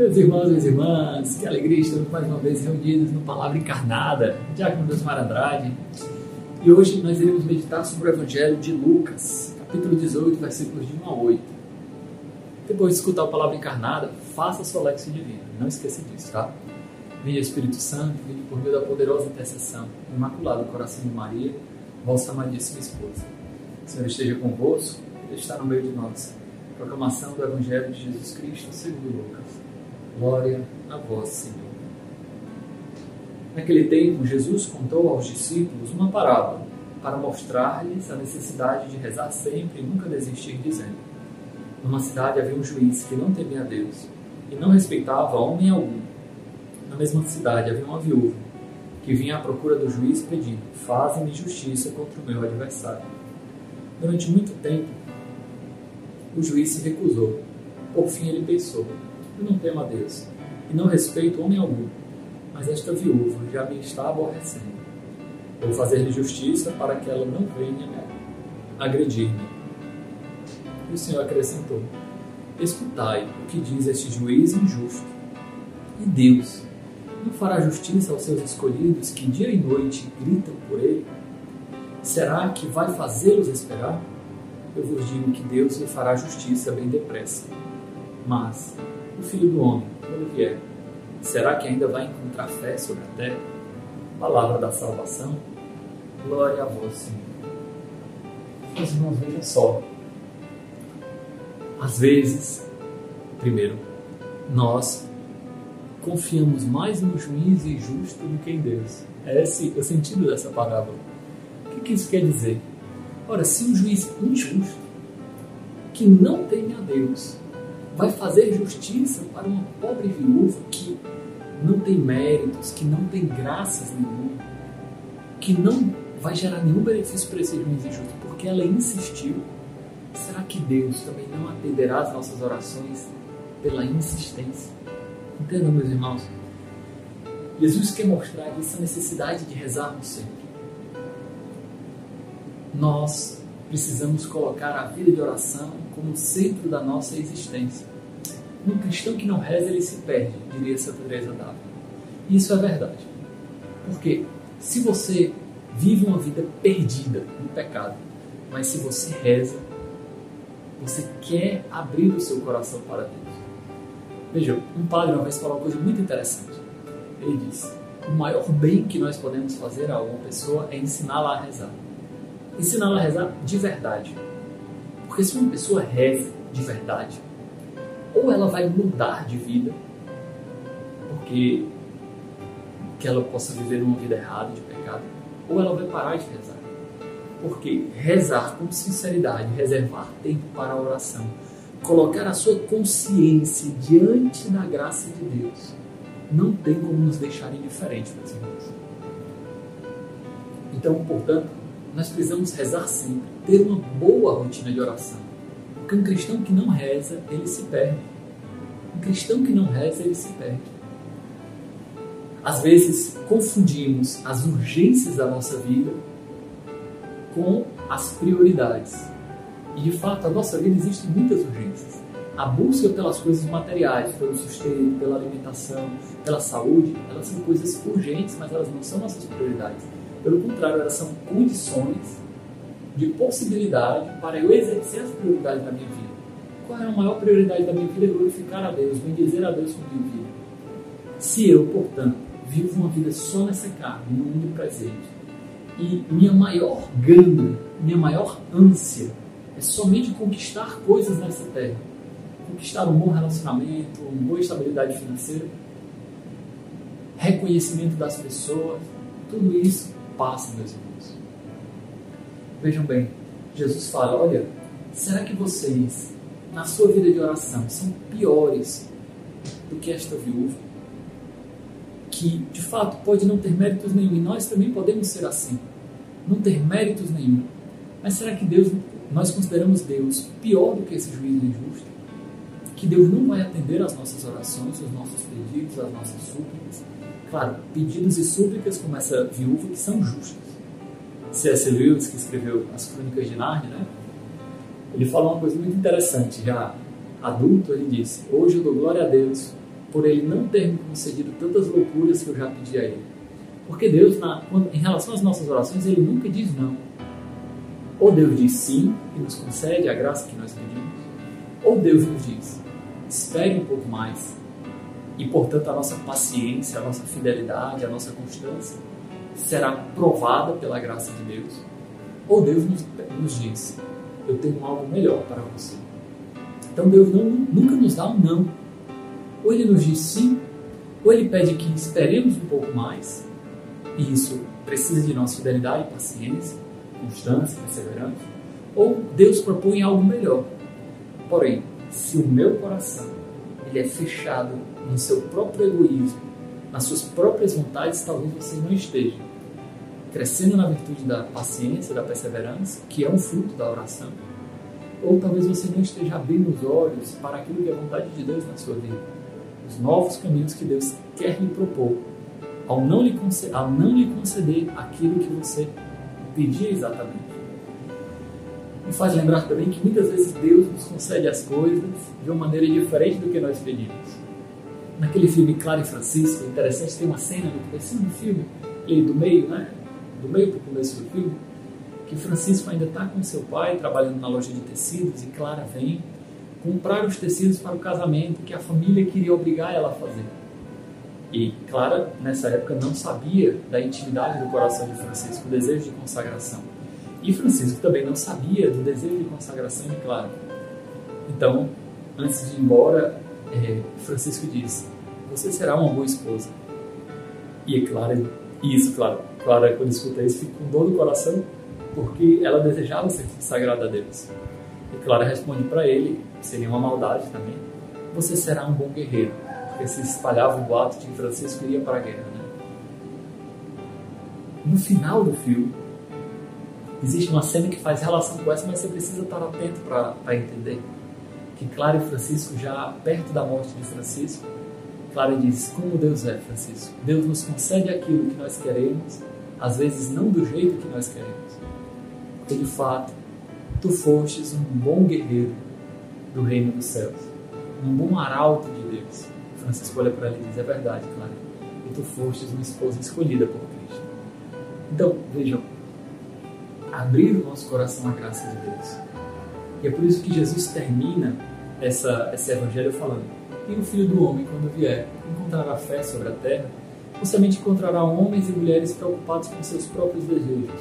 Meus irmãos e minhas irmãs, que alegria estamos mais uma vez reunidos no Palavra Encarnada, Diácono Deus Andrade. E hoje nós iremos meditar sobre o Evangelho de Lucas, capítulo 18, versículos de 1 a 8. Depois de escutar a Palavra Encarnada, faça a sua lexia divina, não esqueça disso, tá? Venha Espírito Santo, venha por meio da poderosa intercessão, imaculado coração de Maria, vossa amadíssima esposa. O Senhor esteja convosco, Ele está no meio de nós. Proclamação do Evangelho de Jesus Cristo segundo Lucas. Glória a vós, Senhor. Naquele tempo, Jesus contou aos discípulos uma parábola para mostrar-lhes a necessidade de rezar sempre e nunca desistir, dizendo: Numa cidade havia um juiz que não temia a Deus e não respeitava homem algum. Na mesma cidade havia uma viúva que vinha à procura do juiz pedindo: Faze-me justiça contra o meu adversário. Durante muito tempo, o juiz se recusou. Por fim, ele pensou: Não temo a Deus e não respeito homem algum, mas esta viúva já me está aborrecendo. Vou fazer-lhe justiça para que ela não venha agredir-me. E o Senhor acrescentou: Escutai o que diz este juiz injusto. E Deus não fará justiça aos seus escolhidos que dia e noite gritam por ele? Será que vai fazê-los esperar? Eu vos digo que Deus lhe fará justiça bem depressa. Mas o filho do homem, quando vier, será que ainda vai encontrar fé sobre a terra? Palavra da salvação. Glória a vós, Senhor. Meus irmãos, vejam só. Às vezes, primeiro, nós confiamos mais no juiz injusto do que em Deus. É esse o sentido dessa parábola. O que, que isso quer dizer? Ora, se um juiz injusto, que não teme a Deus, vai fazer justiça para uma pobre viúva que não tem méritos, que não tem graças nenhuma, que não vai gerar nenhum benefício para esse juiz injusto, porque ela insistiu, será que Deus também não atenderá as nossas orações pela insistência? Entendam, meus irmãos? Jesus quer mostrar essa necessidade de rezarmos sempre. Nós precisamos colocar a vida de oração como centro da nossa existência. Um cristão que não reza, ele se perde, diria Santa Teresa d'Ávila. Isso é verdade. Porque se você vive uma vida perdida no pecado, mas se você reza, você quer abrir o seu coração para Deus. Veja, um padre uma vez falou uma coisa muito interessante. Ele disse: o maior bem que nós podemos fazer a uma pessoa é ensiná-la a rezar. Ensiná-la a rezar de verdade. Porque se uma pessoa reza de verdade, ou ela vai mudar de vida, porque que ela possa viver uma vida errada, de pecado, ou ela vai parar de rezar. Porque rezar com sinceridade, reservar tempo para a oração, colocar a sua consciência diante da graça de Deus, não tem como nos deixar indiferentes, meus irmãos. Então, portanto, nós precisamos rezar sempre, ter uma boa rotina de oração. Porque um cristão que não reza, ele se perde. Um cristão que não reza, ele se perde. Às vezes, confundimos as urgências da nossa vida com as prioridades. E de fato, a nossa vida existe muitas urgências. A busca pelas coisas materiais, pelo sustento, pela alimentação, pela saúde, elas são coisas urgentes, mas elas não são nossas prioridades. Pelo contrário, elas são condições de possibilidade para eu exercer as prioridades da minha vida. Qual é a maior prioridade da minha vida? É glorificar a Deus, bendizer a Deus com a minha vida. Se eu, portanto, vivo uma vida só nessa carne, no mundo presente, e minha maior gana, minha maior ânsia é somente conquistar coisas nessa terra. Conquistar um bom relacionamento, uma boa estabilidade financeira, reconhecimento das pessoas, tudo isso passa, meus irmãos. Vejam bem, Jesus fala: olha, será que vocês, na sua vida de oração, são piores do que esta viúva? Que de fato pode não ter méritos nenhum, e nós também podemos ser assim, não ter méritos nenhum. Mas será que Deus nós consideramos Deus pior do que esse juízo injusto, que Deus não vai atender às nossas orações, aos nossos pedidos, às nossas súplicas. Claro, pedidos e súplicas como essa viúva que são justos. C.S. Lewis, que escreveu as Crônicas de Nárnia, né? ele falou uma coisa muito interessante, já adulto, ele disse: Hoje eu dou glória a Deus por ele não ter me concedido tantas loucuras que eu já pedi a ele. Porque Deus, na, em relação às nossas orações, ele nunca diz não. Ou Deus diz sim e nos concede a graça que nós pedimos, ou Deus nos diz espere um pouco mais. E, portanto, a nossa paciência, a nossa fidelidade, a nossa constância será provada pela graça de Deus. Ou Deus nos, nos diz: Eu tenho algo melhor para você. Então, Deus não, nunca nos dá um não. Ou Ele nos diz sim, ou Ele pede que esperemos um pouco mais. E isso precisa de nossa fidelidade, paciência, constância, perseverança. Ou Deus propõe algo melhor. Porém, se o meu coração ele é fechado no seu próprio egoísmo, nas suas próprias vontades, talvez você não esteja crescendo na virtude da paciência, da perseverança, que é um fruto da oração. Ou talvez você não esteja abrindo os olhos para aquilo que é vontade de Deus na sua vida, os novos caminhos que Deus quer lhe propor, ao não lhe conceder, ao não lhe conceder aquilo que você pedia exatamente. Me faz lembrar também que muitas vezes Deus nos concede as coisas de uma maneira diferente do que nós pedimos. Naquele filme Clara e Francisco, interessante, tem uma cena no começo do filme, ali do meio, né? Do meio para o começo do filme, que Francisco ainda está com seu pai trabalhando na loja de tecidos e Clara vem comprar os tecidos para o casamento que a família queria obrigar ela a fazer. E Clara, nessa época, não sabia da intimidade do coração de Francisco, o desejo de consagração. E Francisco também não sabia do desejo de consagração de Clara. Então, antes de ir embora, é, Francisco diz: Você será uma boa esposa. E é Clara, isso, claro, Clara, quando escuta isso, fica com dor no coração, porque ela desejava ser consagrada a Deus. E Clara responde para ele, sem nenhuma maldade também: Você será um bom guerreiro. Porque se espalhava o boato de que Francisco iria para a guerra. Né? No final do filme, existe uma cena que faz relação com essa, mas você precisa estar atento para entender. Que Clara e Francisco, já perto da morte de Francisco, Clara diz: Como Deus é, Francisco? Deus nos concede aquilo que nós queremos, às vezes não do jeito que nós queremos. Porque de fato, tu fostes um bom guerreiro do reino dos céus, um bom arauto de Deus. Francisco olha para ela e diz: É verdade, Clara. E tu fostes uma esposa escolhida por Cristo. Então, vejam, abrir o nosso coração à graça de Deus. E é por isso que Jesus termina essa, esse evangelho falando: E o filho do homem, quando vier, encontrará fé sobre a terra, ou somente encontrará homens e mulheres preocupados com seus próprios desejos.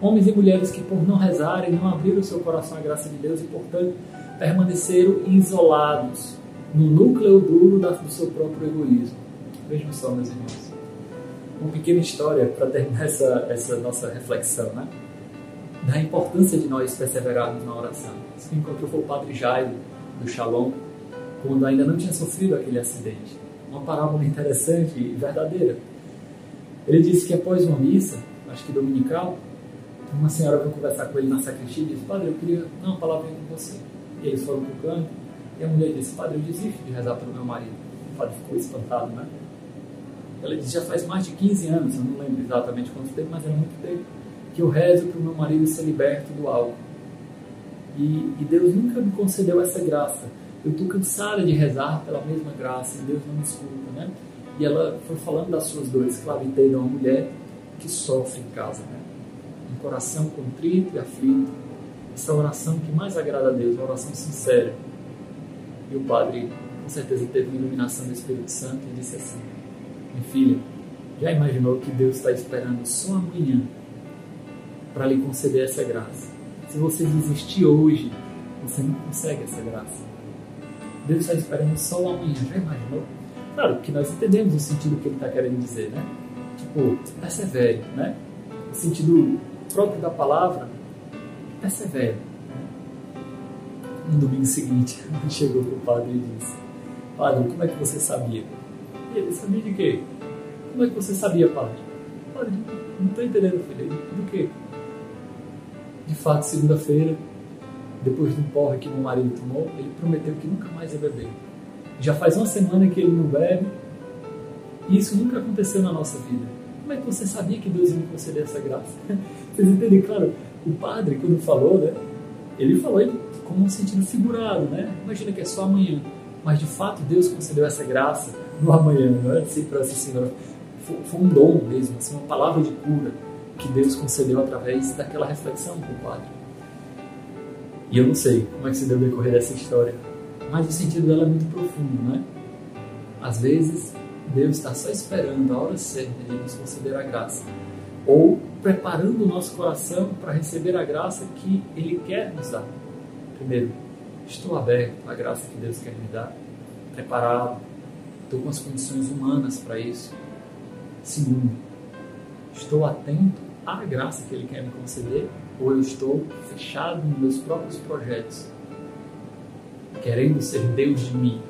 Homens e mulheres que, por não rezarem, não abriram o seu coração à graça de Deus e, portanto, permaneceram isolados no núcleo duro do seu próprio egoísmo. Vejam só, meus irmãos. Uma pequena história para terminar essa, essa nossa reflexão, né? Da importância de nós perseverarmos na oração. Isso que encontrou foi o padre Jairo, do Shalom, quando ainda não tinha sofrido aquele acidente. Uma parábola interessante e verdadeira. Ele disse que após uma missa, acho que dominical, uma senhora veio conversar com ele na sacristia e disse: Padre, eu queria dar uma palavra com você. E eles foram para o canto, e a mulher disse: Padre, eu desisto de rezar pelo meu marido. O padre ficou espantado, né? Ela disse: Já faz mais de 15 anos, eu não lembro exatamente quanto tempo, mas era muito tempo que eu rezo para o meu marido ser liberto do álcool. E, e Deus nunca me concedeu essa graça. Eu estou cansada de rezar pela mesma graça e Deus não me escuta, né? E ela foi falando das suas dores. Claro, entenda uma mulher que sofre em casa, né? Um coração contrito e aflito. Essa oração que mais agrada a Deus, uma oração sincera. E o padre, com certeza, teve uma iluminação do Espírito Santo e disse assim: Minha filha, já imaginou que Deus está esperando só amanhã para lhe conceder essa graça. Se você desistir hoje, você não consegue essa graça. Deus está esperando só o amanhã, já imaginou? Claro que nós entendemos o sentido que ele está querendo dizer, né? Tipo, persevere, né? O sentido próprio da palavra, persevere. Né? No domingo seguinte, chegou para o padre e disse: Padre, como é que você sabia? E ele sabia de quê? Como é que você sabia, padre? Padre, não estou entendendo, filho. Do quê? De fato, segunda-feira, depois de um porre que meu marido tomou, ele prometeu que nunca mais ia beber. Já faz uma semana que ele não bebe e isso nunca aconteceu na nossa vida. Como é que você sabia que Deus ia me conceder essa graça? Vocês entendem? Claro, o padre, quando falou, né, ele falou como um sentido figurado, né? Imagina que é só amanhã. Mas de fato Deus concedeu essa graça no amanhã, não é? Assim, para assim, foi um dom mesmo, assim, uma palavra de cura que Deus concedeu através daquela reflexão com o Padre. E eu não sei como é que se deu decorrer dessa história, mas o sentido dela é muito profundo, não é? Às vezes, Deus está só esperando a hora certa de nos conceder a graça, ou preparando o nosso coração para receber a graça que Ele quer nos dar. Primeiro, estou aberto à graça que Deus quer me dar, preparado, estou com as condições humanas para isso. Segundo, estou atento à graça que Ele quer me conceder, ou eu estou fechado nos meus próprios projetos, querendo ser Deus de mim,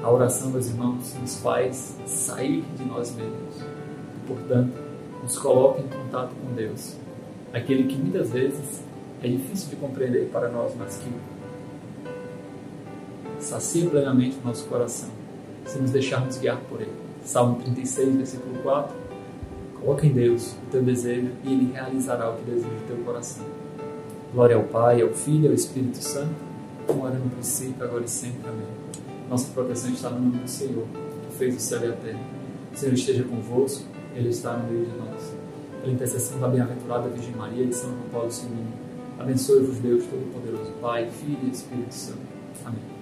a oração, meus irmãos, nos faz sair de nós mesmos. Portanto, nos coloca em contato com Deus. Aquele que muitas vezes é difícil de compreender para nós, mas que sacia plenamente o nosso coração, se nos deixarmos guiar por Ele. Salmo 36, versículo 4. Coloca em Deus o teu desejo e Ele realizará o que deseja o teu coração. Glória ao Pai, ao Filho e ao Espírito Santo, como era no princípio, agora e sempre. Amém. Nossa proteção está no nome do Senhor, que fez o céu e a terra. O Senhor esteja convosco, Ele está no meio de nós. Pela intercessão da bem-aventurada Virgem Maria e de São João Paulo II, abençoe-vos Deus Todo-Poderoso, Pai, Filho e Espírito Santo. Amém.